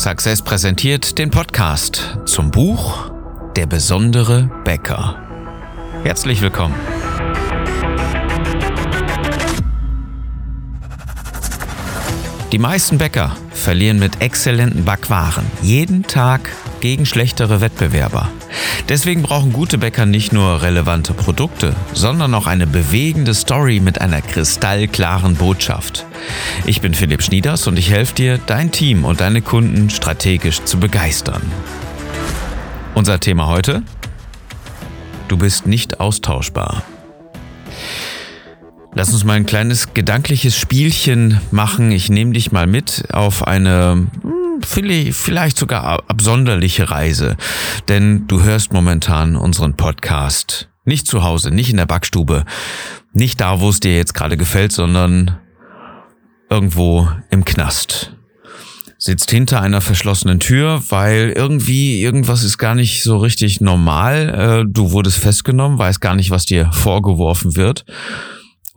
Success präsentiert den Podcast zum Buch Der besondere Bäcker. Herzlich willkommen. Die meisten Bäcker verlieren mit exzellenten Backwaren jeden Tag gegen schlechtere Wettbewerber. Deswegen brauchen gute Bäcker nicht nur relevante Produkte, sondern auch eine bewegende Story mit einer kristallklaren Botschaft. Ich bin Philipp Schnieders und ich helfe dir, dein Team und deine Kunden strategisch zu begeistern. Unser Thema heute? Du bist nicht austauschbar. Lass uns mal ein kleines gedankliches Spielchen machen. Ich nehme dich mal mit auf eine vielleicht sogar absonderliche Reise, denn du hörst momentan unseren Podcast nicht zu Hause, nicht in der Backstube, nicht da, wo es dir jetzt gerade gefällt, sondern irgendwo im Knast. Sitzt hinter einer verschlossenen Tür, weil irgendwie irgendwas ist gar nicht so richtig normal. Äh, du wurdest festgenommen, weißt gar nicht, was dir vorgeworfen wird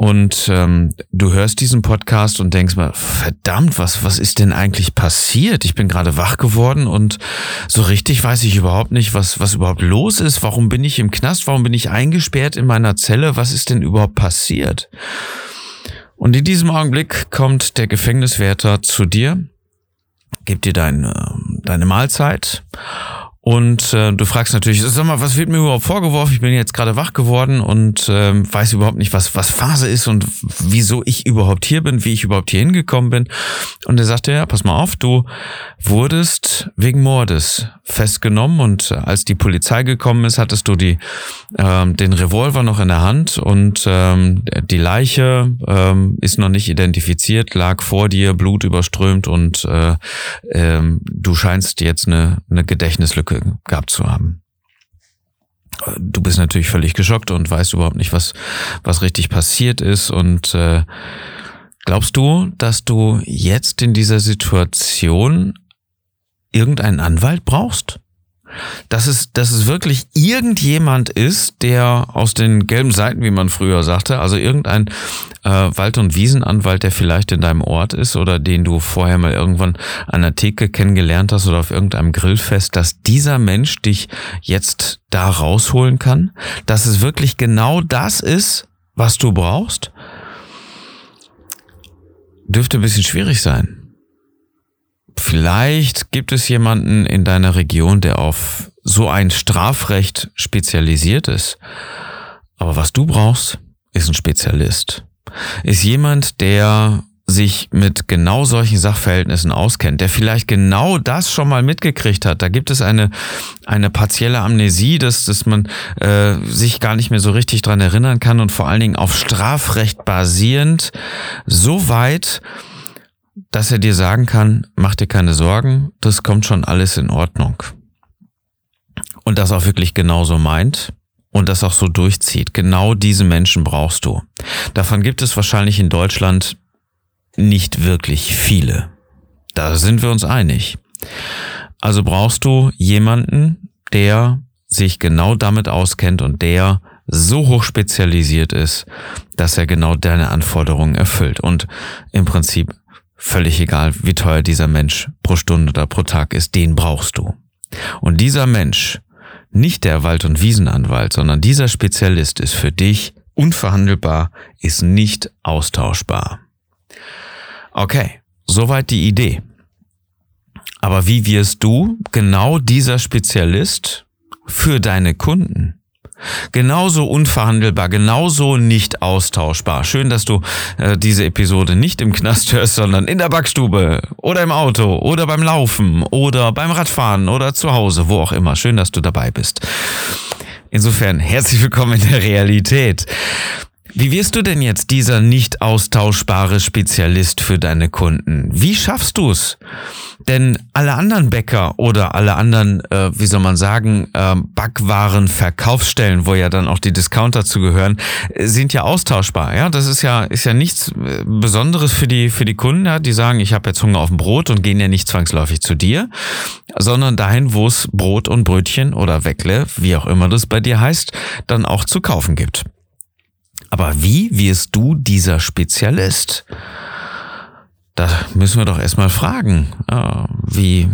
und ähm, du hörst diesen Podcast und denkst mal, verdammt, was, was ist denn eigentlich passiert? Ich bin gerade wach geworden und so richtig weiß ich überhaupt nicht, was, was überhaupt los ist. Warum bin ich im Knast? Warum bin ich eingesperrt in meiner Zelle? Was ist denn überhaupt passiert? Und in diesem Augenblick kommt der Gefängniswärter zu dir, gibt dir deine, deine Mahlzeit und äh, du fragst natürlich, sag mal, was wird mir überhaupt vorgeworfen? Ich bin jetzt gerade wach geworden und ähm, weiß überhaupt nicht, was, was Phase ist und wieso ich überhaupt hier bin, wie ich überhaupt hier hingekommen bin. Und er sagte, ja, pass mal auf, du wurdest wegen Mordes festgenommen und als die Polizei gekommen ist, hattest du die, ähm, den Revolver noch in der Hand und ähm, die Leiche ähm, ist noch nicht identifiziert, lag vor dir, Blut überströmt und äh, ähm, du scheinst jetzt eine, eine Gedächtnislücke gehabt zu haben. Du bist natürlich völlig geschockt und weißt überhaupt nicht, was, was richtig passiert ist. Und äh, glaubst du, dass du jetzt in dieser Situation irgendeinen Anwalt brauchst? Dass es, dass es wirklich irgendjemand ist, der aus den gelben Seiten, wie man früher sagte, also irgendein äh, Wald- und Wiesenanwalt, der vielleicht in deinem Ort ist oder den du vorher mal irgendwann an der Theke kennengelernt hast oder auf irgendeinem Grillfest, dass dieser Mensch dich jetzt da rausholen kann, dass es wirklich genau das ist, was du brauchst, dürfte ein bisschen schwierig sein. Vielleicht gibt es jemanden in deiner Region, der auf so ein Strafrecht spezialisiert ist. Aber was du brauchst, ist ein Spezialist. Ist jemand, der sich mit genau solchen Sachverhältnissen auskennt, der vielleicht genau das schon mal mitgekriegt hat. Da gibt es eine, eine partielle Amnesie, dass, dass man äh, sich gar nicht mehr so richtig dran erinnern kann und vor allen Dingen auf Strafrecht basierend so weit, dass er dir sagen kann, mach dir keine Sorgen, das kommt schon alles in Ordnung. Und das auch wirklich genauso meint und das auch so durchzieht. Genau diese Menschen brauchst du. Davon gibt es wahrscheinlich in Deutschland nicht wirklich viele. Da sind wir uns einig. Also brauchst du jemanden, der sich genau damit auskennt und der so hoch spezialisiert ist, dass er genau deine Anforderungen erfüllt und im Prinzip Völlig egal, wie teuer dieser Mensch pro Stunde oder pro Tag ist, den brauchst du. Und dieser Mensch, nicht der Wald- und Wiesenanwalt, sondern dieser Spezialist ist für dich unverhandelbar, ist nicht austauschbar. Okay, soweit die Idee. Aber wie wirst du genau dieser Spezialist für deine Kunden? Genauso unverhandelbar, genauso nicht austauschbar. Schön, dass du äh, diese Episode nicht im Knast hörst, sondern in der Backstube oder im Auto oder beim Laufen oder beim Radfahren oder zu Hause, wo auch immer. Schön, dass du dabei bist. Insofern herzlich willkommen in der Realität. Wie wirst du denn jetzt dieser nicht austauschbare Spezialist für deine Kunden? Wie schaffst du es? Denn alle anderen Bäcker oder alle anderen, äh, wie soll man sagen, äh, Backwaren-Verkaufsstellen, wo ja dann auch die Discounter zugehören, sind ja austauschbar. Ja, das ist ja ist ja nichts äh, Besonderes für die für die Kunden, ja, die sagen, ich habe jetzt Hunger auf ein Brot und gehen ja nicht zwangsläufig zu dir, sondern dahin, wo es Brot und Brötchen oder Weckle, wie auch immer das bei dir heißt, dann auch zu kaufen gibt. Aber wie wirst du dieser Spezialist? Da müssen wir doch erstmal fragen. Wie,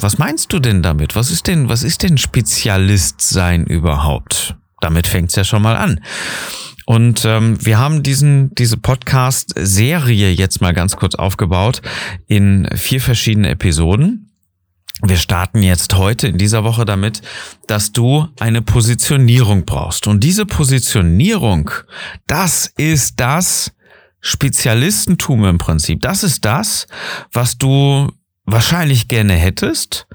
was meinst du denn damit? Was ist denn, was ist denn Spezialist sein überhaupt? Damit fängt's ja schon mal an. Und ähm, wir haben diesen diese Podcast-Serie jetzt mal ganz kurz aufgebaut in vier verschiedene Episoden. Wir starten jetzt heute in dieser Woche damit, dass du eine Positionierung brauchst. Und diese Positionierung, das ist das Spezialistentum im Prinzip. Das ist das, was du wahrscheinlich gerne hättest,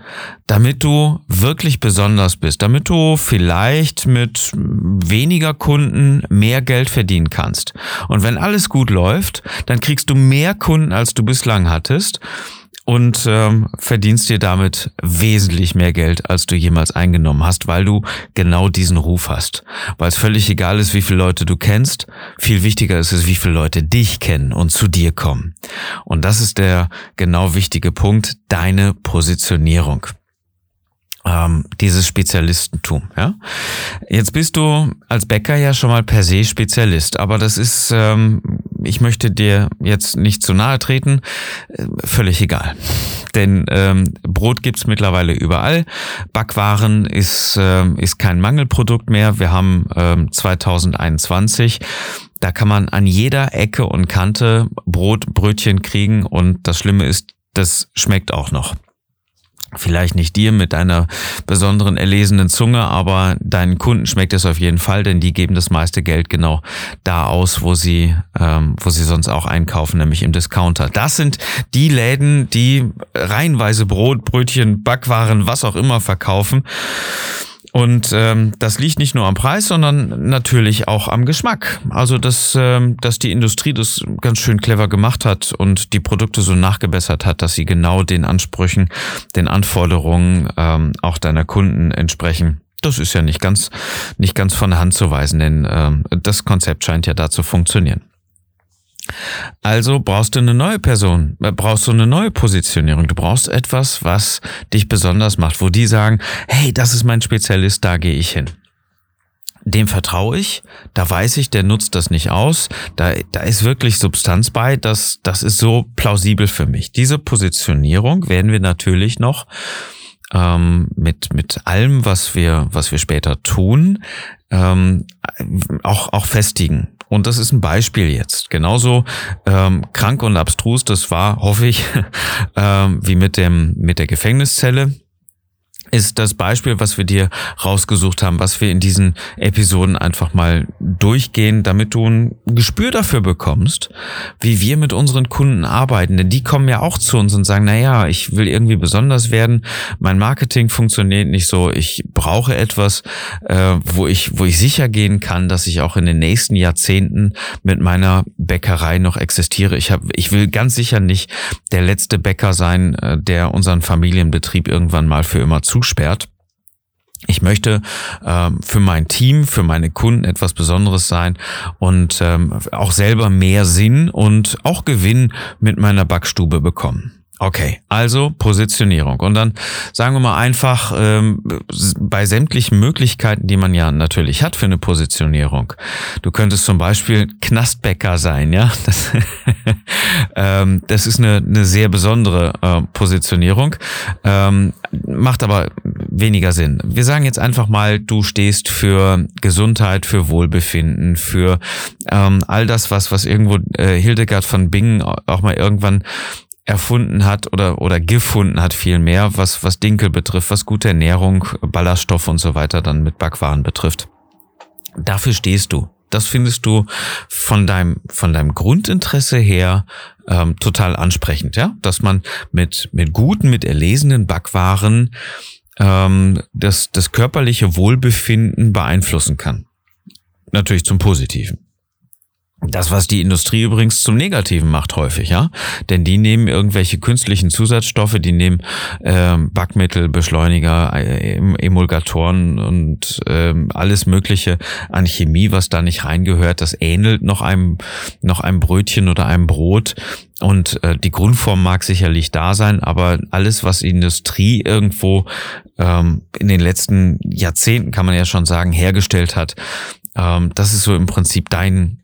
damit du wirklich besonders bist, damit du vielleicht mit weniger Kunden mehr Geld verdienen kannst. Und wenn alles gut läuft, dann kriegst du mehr Kunden, als du bislang hattest und ähm, verdienst dir damit wesentlich mehr Geld, als du jemals eingenommen hast, weil du genau diesen Ruf hast. Weil es völlig egal ist, wie viele Leute du kennst, viel wichtiger ist es, wie viele Leute dich kennen und zu dir kommen. Und das ist der genau wichtige Punkt, deine Positionierung ähm, dieses Spezialistentum. Ja? Jetzt bist du als Bäcker ja schon mal per se Spezialist, aber das ist, ähm, ich möchte dir jetzt nicht zu nahe treten, äh, völlig egal. Denn ähm, Brot gibt's mittlerweile überall. Backwaren ist, äh, ist kein Mangelprodukt mehr. Wir haben ähm, 2021. Da kann man an jeder Ecke und Kante Brot, Brötchen kriegen und das Schlimme ist, das schmeckt auch noch. Vielleicht nicht dir mit deiner besonderen erlesenen Zunge, aber deinen Kunden schmeckt es auf jeden Fall, denn die geben das meiste Geld genau da aus, wo sie, ähm, wo sie sonst auch einkaufen, nämlich im Discounter. Das sind die Läden, die reihenweise Brot, Brötchen, Backwaren, was auch immer verkaufen. Und ähm, das liegt nicht nur am Preis, sondern natürlich auch am Geschmack. Also dass, ähm, dass die Industrie das ganz schön clever gemacht hat und die Produkte so nachgebessert hat, dass sie genau den Ansprüchen, den Anforderungen ähm, auch deiner Kunden entsprechen. Das ist ja nicht ganz, nicht ganz von der Hand zu weisen, denn ähm, das Konzept scheint ja da zu funktionieren. Also brauchst du eine neue Person, äh, brauchst du eine neue Positionierung. Du brauchst etwas, was dich besonders macht, wo die sagen, hey, das ist mein Spezialist, da gehe ich hin. Dem vertraue ich, da weiß ich, der nutzt das nicht aus, da, da ist wirklich Substanz bei, das, das ist so plausibel für mich. Diese Positionierung werden wir natürlich noch ähm, mit, mit allem, was wir, was wir später tun, ähm, auch, auch festigen. Und das ist ein Beispiel jetzt. Genauso ähm, krank und abstrus, das war, hoffe ich, ähm, wie mit dem mit der Gefängniszelle ist das Beispiel, was wir dir rausgesucht haben, was wir in diesen Episoden einfach mal durchgehen, damit du ein Gespür dafür bekommst, wie wir mit unseren Kunden arbeiten. Denn die kommen ja auch zu uns und sagen, na ja, ich will irgendwie besonders werden, mein Marketing funktioniert nicht so, ich brauche etwas, äh, wo ich, wo ich sicher gehen kann, dass ich auch in den nächsten Jahrzehnten mit meiner Bäckerei noch existiere. Ich habe, ich will ganz sicher nicht der letzte Bäcker sein, äh, der unseren Familienbetrieb irgendwann mal für immer zu zusperrt. Ich möchte ähm, für mein Team, für meine Kunden etwas Besonderes sein und ähm, auch selber mehr Sinn und auch Gewinn mit meiner Backstube bekommen. Okay, also Positionierung. Und dann sagen wir mal einfach ähm, bei sämtlichen Möglichkeiten, die man ja natürlich hat für eine Positionierung. Du könntest zum Beispiel Knastbäcker sein, ja. Das, ähm, das ist eine, eine sehr besondere äh, Positionierung, ähm, macht aber weniger Sinn. Wir sagen jetzt einfach mal, du stehst für Gesundheit, für Wohlbefinden, für ähm, all das, was was irgendwo äh, Hildegard von Bingen auch mal irgendwann erfunden hat oder, oder gefunden hat viel mehr, was, was Dinkel betrifft, was gute Ernährung, Ballaststoff und so weiter dann mit Backwaren betrifft. Dafür stehst du. Das findest du von deinem, von deinem Grundinteresse her ähm, total ansprechend, ja, dass man mit, mit guten, mit erlesenen Backwaren ähm, das, das körperliche Wohlbefinden beeinflussen kann. Natürlich zum Positiven. Das, was die Industrie übrigens zum Negativen macht häufig, ja. Denn die nehmen irgendwelche künstlichen Zusatzstoffe, die nehmen ähm, Backmittel, Beschleuniger, äh, Emulgatoren und ähm, alles Mögliche an Chemie, was da nicht reingehört. Das ähnelt noch einem, noch einem Brötchen oder einem Brot. Und äh, die Grundform mag sicherlich da sein, aber alles, was die Industrie irgendwo ähm, in den letzten Jahrzehnten, kann man ja schon sagen, hergestellt hat, ähm, das ist so im Prinzip dein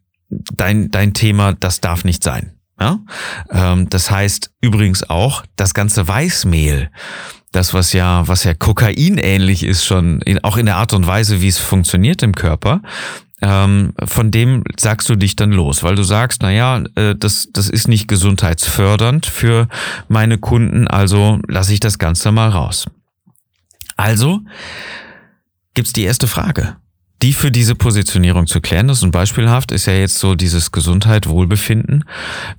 dein, dein Thema, das darf nicht sein. Ja? Ähm, das heißt übrigens auch, das ganze Weißmehl, das was ja, was ja Kokain ähnlich ist schon, in, auch in der Art und Weise, wie es funktioniert im Körper, ähm, von dem sagst du dich dann los, weil du sagst, na ja, äh, das, das ist nicht gesundheitsfördernd für meine Kunden, also lasse ich das Ganze mal raus. Also gibt's die erste Frage die für diese Positionierung zu klären ist. Und beispielhaft ist ja jetzt so dieses Gesundheit, Wohlbefinden.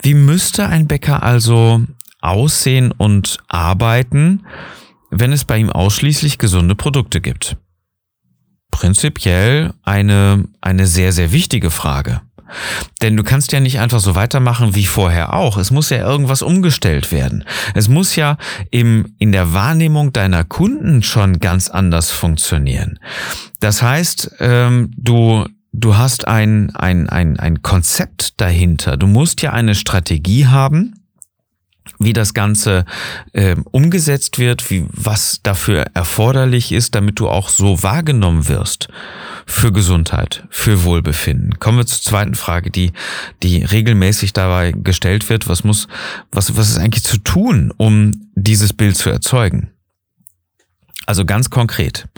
Wie müsste ein Bäcker also aussehen und arbeiten, wenn es bei ihm ausschließlich gesunde Produkte gibt? Prinzipiell eine, eine sehr, sehr wichtige Frage. Denn du kannst ja nicht einfach so weitermachen wie vorher auch. Es muss ja irgendwas umgestellt werden. Es muss ja im, in der Wahrnehmung deiner Kunden schon ganz anders funktionieren. Das heißt, ähm, du, du hast ein, ein, ein, ein Konzept dahinter. Du musst ja eine Strategie haben, wie das Ganze äh, umgesetzt wird, wie was dafür erforderlich ist, damit du auch so wahrgenommen wirst für Gesundheit, für Wohlbefinden. Kommen wir zur zweiten Frage, die die regelmäßig dabei gestellt wird: Was muss, was was ist eigentlich zu tun, um dieses Bild zu erzeugen? Also ganz konkret: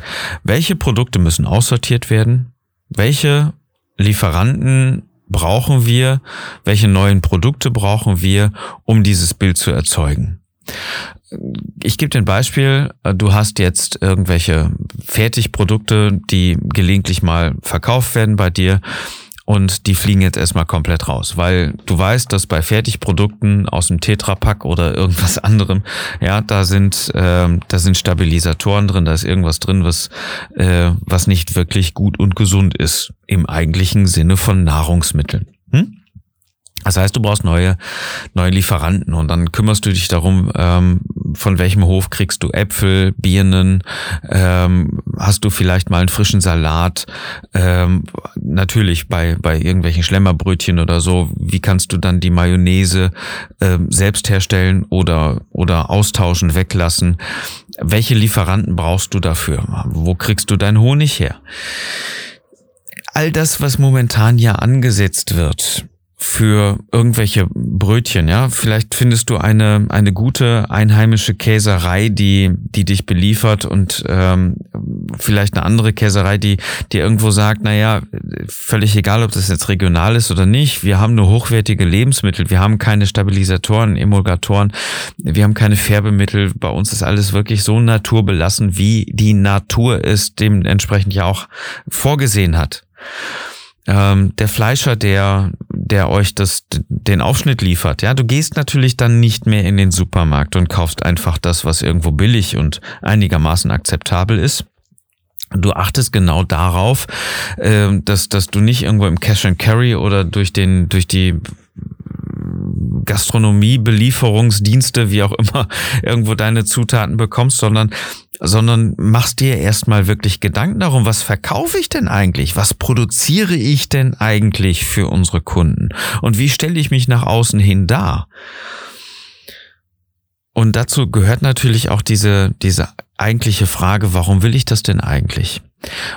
Welche Produkte müssen aussortiert werden? Welche Lieferanten brauchen wir, welche neuen Produkte brauchen wir, um dieses Bild zu erzeugen. Ich gebe dir ein Beispiel. Du hast jetzt irgendwelche Fertigprodukte, die gelegentlich mal verkauft werden bei dir und die fliegen jetzt erstmal komplett raus, weil du weißt, dass bei Fertigprodukten aus dem Tetrapack oder irgendwas anderem, ja, da sind äh, da sind Stabilisatoren drin, da ist irgendwas drin, was äh, was nicht wirklich gut und gesund ist im eigentlichen Sinne von Nahrungsmitteln. Hm? Das heißt, du brauchst neue, neue Lieferanten und dann kümmerst du dich darum, ähm, von welchem Hof kriegst du Äpfel, Birnen, ähm, hast du vielleicht mal einen frischen Salat, ähm, natürlich bei, bei irgendwelchen Schlemmerbrötchen oder so, wie kannst du dann die Mayonnaise ähm, selbst herstellen oder, oder austauschen, weglassen? Welche Lieferanten brauchst du dafür? Wo kriegst du deinen Honig her? All das, was momentan ja angesetzt wird, für irgendwelche Brötchen, ja. Vielleicht findest du eine, eine gute einheimische Käserei, die, die dich beliefert und ähm, vielleicht eine andere Käserei, die dir irgendwo sagt, naja, völlig egal, ob das jetzt regional ist oder nicht, wir haben nur hochwertige Lebensmittel, wir haben keine Stabilisatoren, Emulgatoren, wir haben keine Färbemittel, bei uns ist alles wirklich so naturbelassen, wie die Natur es dementsprechend ja auch vorgesehen hat ähm, der Fleischer, der, der euch das, den Aufschnitt liefert, ja, du gehst natürlich dann nicht mehr in den Supermarkt und kaufst einfach das, was irgendwo billig und einigermaßen akzeptabel ist. Du achtest genau darauf, äh, dass, dass du nicht irgendwo im Cash and Carry oder durch den, durch die Gastronomie, Belieferungsdienste, wie auch immer, irgendwo deine Zutaten bekommst, sondern, sondern machst dir erstmal wirklich Gedanken darum, was verkaufe ich denn eigentlich? Was produziere ich denn eigentlich für unsere Kunden? Und wie stelle ich mich nach außen hin dar? Und dazu gehört natürlich auch diese, diese eigentliche Frage, warum will ich das denn eigentlich?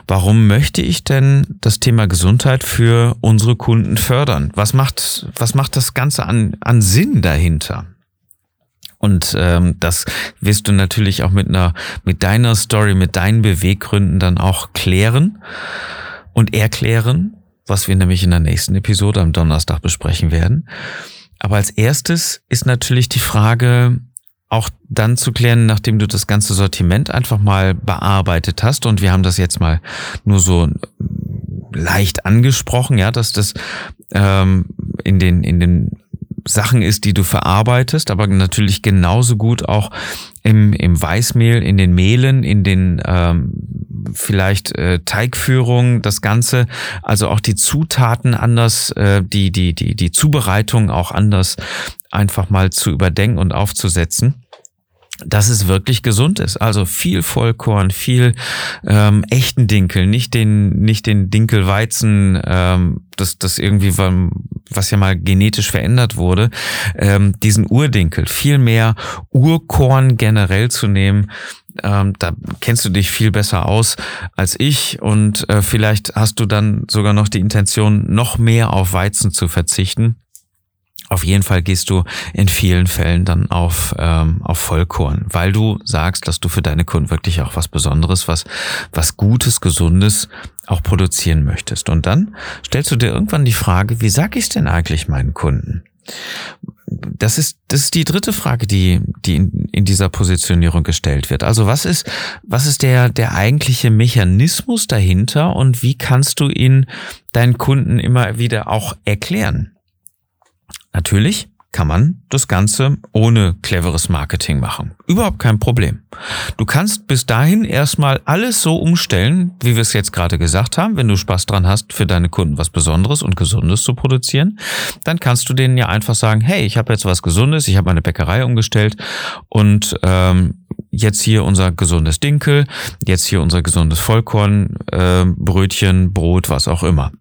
Warum möchte ich denn das Thema Gesundheit für unsere Kunden fördern? Was macht, was macht das Ganze an, an Sinn dahinter? Und ähm, das wirst du natürlich auch mit einer, mit deiner Story, mit deinen Beweggründen dann auch klären und erklären, was wir nämlich in der nächsten Episode am Donnerstag besprechen werden. Aber als erstes ist natürlich die Frage, auch dann zu klären, nachdem du das ganze Sortiment einfach mal bearbeitet hast. Und wir haben das jetzt mal nur so leicht angesprochen, ja, dass das ähm, in den in den Sachen ist, die du verarbeitest, aber natürlich genauso gut auch im, im Weißmehl, in den Mehlen, in den ähm, vielleicht äh, Teigführungen, das Ganze, also auch die Zutaten anders, äh, die, die, die, die Zubereitung auch anders einfach mal zu überdenken und aufzusetzen dass es wirklich gesund ist. Also viel Vollkorn, viel ähm, echten Dinkel, nicht den, nicht den Dinkelweizen, ähm, das, das irgendwie, was ja mal genetisch verändert wurde, ähm, diesen Urdinkel, viel mehr Urkorn generell zu nehmen. Ähm, da kennst du dich viel besser aus als ich und äh, vielleicht hast du dann sogar noch die Intention, noch mehr auf Weizen zu verzichten Auf jeden Fall gehst du in vielen Fällen dann auf, ähm, auf Vollkorn, weil du sagst, dass du für deine Kunden wirklich auch was Besonderes, was, was Gutes, Gesundes auch produzieren möchtest. Und dann stellst du dir irgendwann die Frage, wie sage ich denn eigentlich meinen Kunden? Das ist, das ist die dritte Frage, die, die in, in dieser Positionierung gestellt wird. Also was ist, was ist der, der eigentliche Mechanismus dahinter und wie kannst du ihn deinen Kunden immer wieder auch erklären? Natürlich kann man das Ganze ohne cleveres Marketing machen. Überhaupt kein Problem. Du kannst bis dahin erstmal alles so umstellen, wie wir es jetzt gerade gesagt haben. Wenn du Spaß dran hast, für deine Kunden was Besonderes und Gesundes zu produzieren, dann kannst du denen ja einfach sagen, hey, ich habe jetzt was Gesundes, ich habe meine Bäckerei umgestellt und ähm, jetzt hier unser gesundes Dinkel, jetzt hier unser gesundes Vollkorn, äh, Brötchen, Brot, was auch immer.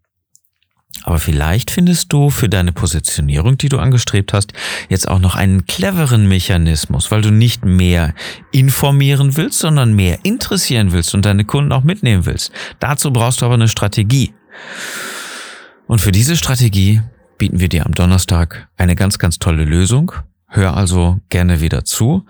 Aber vielleicht findest du für deine Positionierung, die du angestrebt hast, jetzt auch noch einen cleveren Mechanismus, weil du nicht mehr informieren willst, sondern mehr interessieren willst und deine Kunden auch mitnehmen willst. Dazu brauchst du aber eine Strategie. Und für diese Strategie bieten wir dir am Donnerstag eine ganz, ganz tolle Lösung. Hör also gerne wieder zu.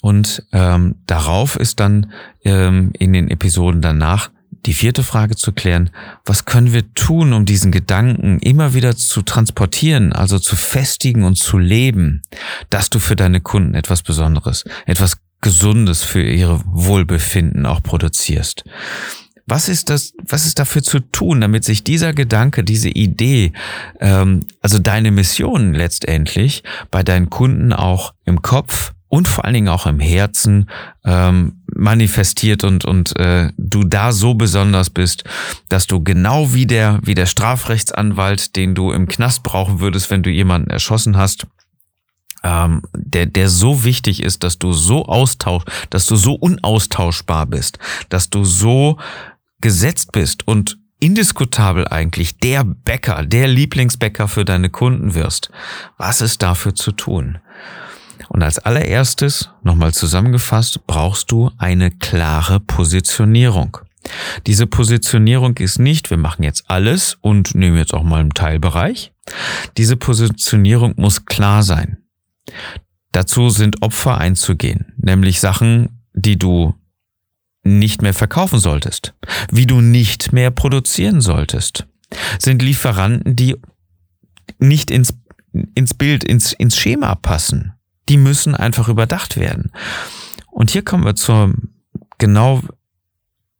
Und ähm, darauf ist dann ähm, in den Episoden danach die vierte Frage zu klären, was können wir tun, um diesen Gedanken immer wieder zu transportieren, also zu festigen und zu leben, dass du für deine Kunden etwas Besonderes, etwas Gesundes für ihre Wohlbefinden auch produzierst. Was ist das, was ist dafür zu tun, damit sich dieser Gedanke, diese Idee, ähm, also deine Mission letztendlich bei deinen Kunden auch im Kopf und vor allen Dingen auch im Herzen ähm, manifestiert und und äh, du da so besonders bist, dass du genau wie der wie der Strafrechtsanwalt, den du im Knast brauchen würdest, wenn du jemanden erschossen hast, ähm, der der so wichtig ist, dass du so austausch, dass du so unaustauschbar bist, dass du so gesetzt bist und indiskutabel eigentlich der Bäcker, der Lieblingsbäcker für deine Kunden wirst. Was ist dafür zu tun? Und als allererstes, nochmal zusammengefasst, brauchst du eine klare Positionierung. Diese Positionierung ist nicht, wir machen jetzt alles und nehmen jetzt auch mal einen Teilbereich. Diese Positionierung muss klar sein. Dazu sind Opfer einzugehen, nämlich Sachen, die du nicht mehr verkaufen solltest, wie du nicht mehr produzieren solltest, sind Lieferanten, die nicht ins, ins Bild, ins, ins Schema passen die müssen einfach überdacht werden. Und hier kommen wir zur genau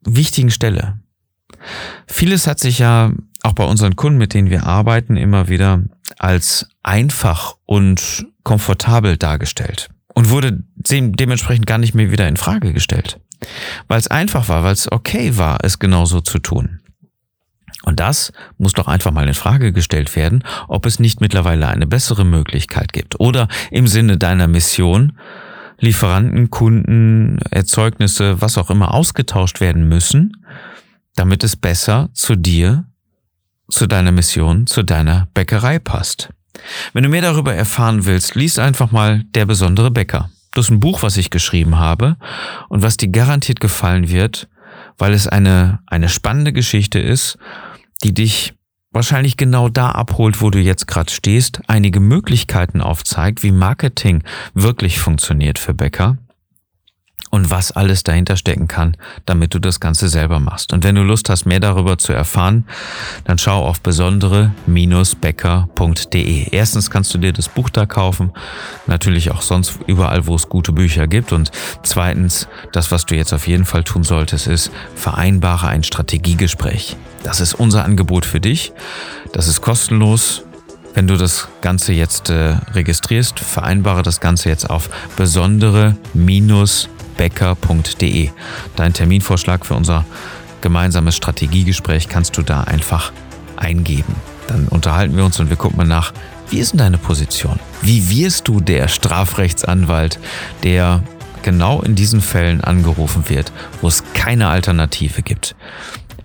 wichtigen Stelle. Vieles hat sich ja auch bei unseren Kunden, mit denen wir arbeiten, immer wieder als einfach und komfortabel dargestellt und wurde dementsprechend gar nicht mehr wieder in Frage gestellt, weil es einfach war, weil es okay war, es genauso zu tun. Und das muss doch einfach mal in Frage gestellt werden, ob es nicht mittlerweile eine bessere Möglichkeit gibt. Oder im Sinne deiner Mission Lieferanten, Kunden, Erzeugnisse, was auch immer ausgetauscht werden müssen, damit es besser zu dir, zu deiner Mission, zu deiner Bäckerei passt. Wenn du mehr darüber erfahren willst, lies einfach mal Der besondere Bäcker. Das ist ein Buch, was ich geschrieben habe und was dir garantiert gefallen wird, weil es eine, eine spannende Geschichte ist die dich wahrscheinlich genau da abholt, wo du jetzt gerade stehst, einige Möglichkeiten aufzeigt, wie Marketing wirklich funktioniert für Bäcker und was alles dahinter stecken kann, damit du das Ganze selber machst. Und wenn du Lust hast, mehr darüber zu erfahren, dann schau auf besondere-becker.de. Erstens kannst du dir das Buch da kaufen, natürlich auch sonst überall, wo es gute Bücher gibt. Und zweitens, das, was du jetzt auf jeden Fall tun solltest, ist, vereinbare ein Strategiegespräch. Das ist unser Angebot für dich. Das ist kostenlos. Wenn du das Ganze jetzt äh, registrierst, vereinbare das Ganze jetzt auf besondere-becker.de. Dein Terminvorschlag für unser gemeinsames Strategiegespräch kannst du da einfach eingeben. Dann unterhalten wir uns und wir gucken mal nach, wie ist denn deine Position? Wie wirst du der Strafrechtsanwalt, der genau in diesen Fällen angerufen wird, wo es keine Alternative gibt?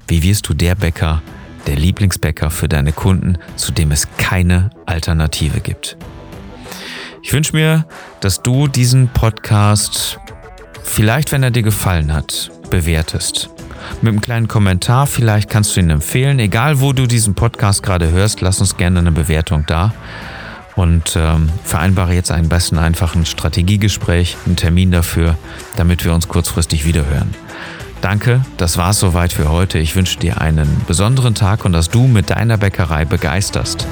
Wie wirst du der Bäcker, der Lieblingsbäcker für deine Kunden, zu dem es keine Alternative gibt? Ich wünsche mir, dass du diesen Podcast vielleicht, wenn er dir gefallen hat, bewertest. Mit einem kleinen Kommentar, vielleicht kannst du ihn empfehlen. Egal, wo du diesen Podcast gerade hörst, lass uns gerne eine Bewertung da. und ähm, vereinbare jetzt einen besten einfachen Strategiegespräch, einen Termin dafür, damit wir uns kurzfristig wiederhören. Danke, das war's soweit für heute. Ich wünsche dir einen besonderen Tag und dass du mit deiner Bäckerei begeisterst.